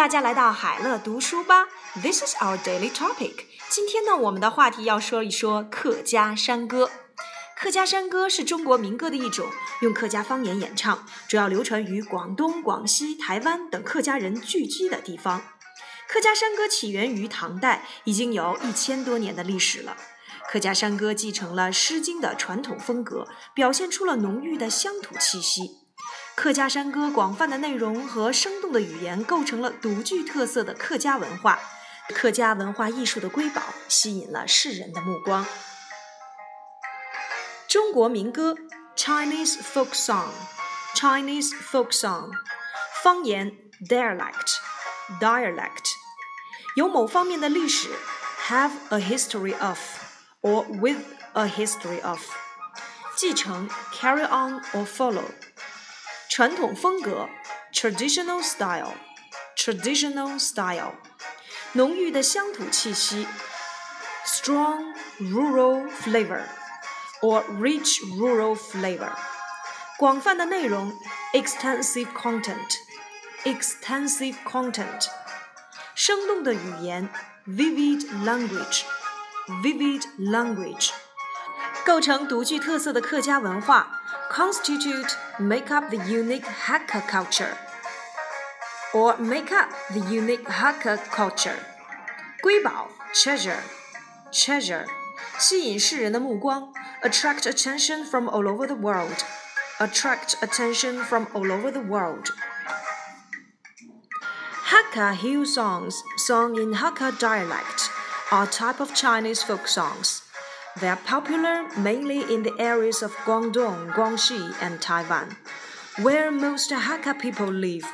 大家来到海乐读书吧。This is our daily topic。今天呢，我们的话题要说一说客家山歌。客家山歌是中国民歌的一种，用客家方言演唱，主要流传于广东、广西、台湾等客家人聚居的地方。客家山歌起源于唐代，已经有一千多年的历史了。客家山歌继承了《诗经》的传统风格，表现出了浓郁的乡土气息。客家山歌广泛的内容和生动的语言，构成了独具特色的客家文化。客家文化艺术的瑰宝，吸引了世人的目光。中国民歌 Chinese folk song，Chinese folk song，方言 dialect dialect，有某方面的历史 have a history of or with a history of，继承 carry on or follow，传统风格 traditional style traditional style，浓郁的乡土气息 strong rural flavor。or rich rural flavor，广泛的内容 extensive content，extensive content，生动的语言 vivid language，vivid language，构成独具特色的客家文化 constitute make up the unique Hakka culture or make up the unique Hakka culture，瑰宝 treasure treasure，吸引世人的目光。attract attention from all over the world. Attract attention from all over the world. Hakka hill songs, sung in Hakka dialect, are a type of Chinese folk songs. They are popular mainly in the areas of Guangdong, Guangxi, and Taiwan, where most Hakka people live.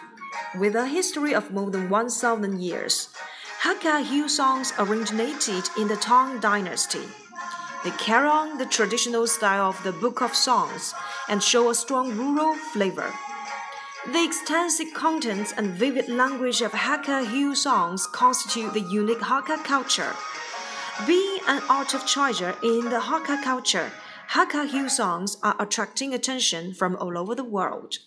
With a history of more than 1,000 years, Hakka hill songs originated in the Tang Dynasty. They carry on the traditional style of the Book of Songs and show a strong rural flavor. The extensive contents and vivid language of Hakka Hill songs constitute the unique Hakka culture. Being an art of treasure in the Hakka culture, Hakka Hill songs are attracting attention from all over the world.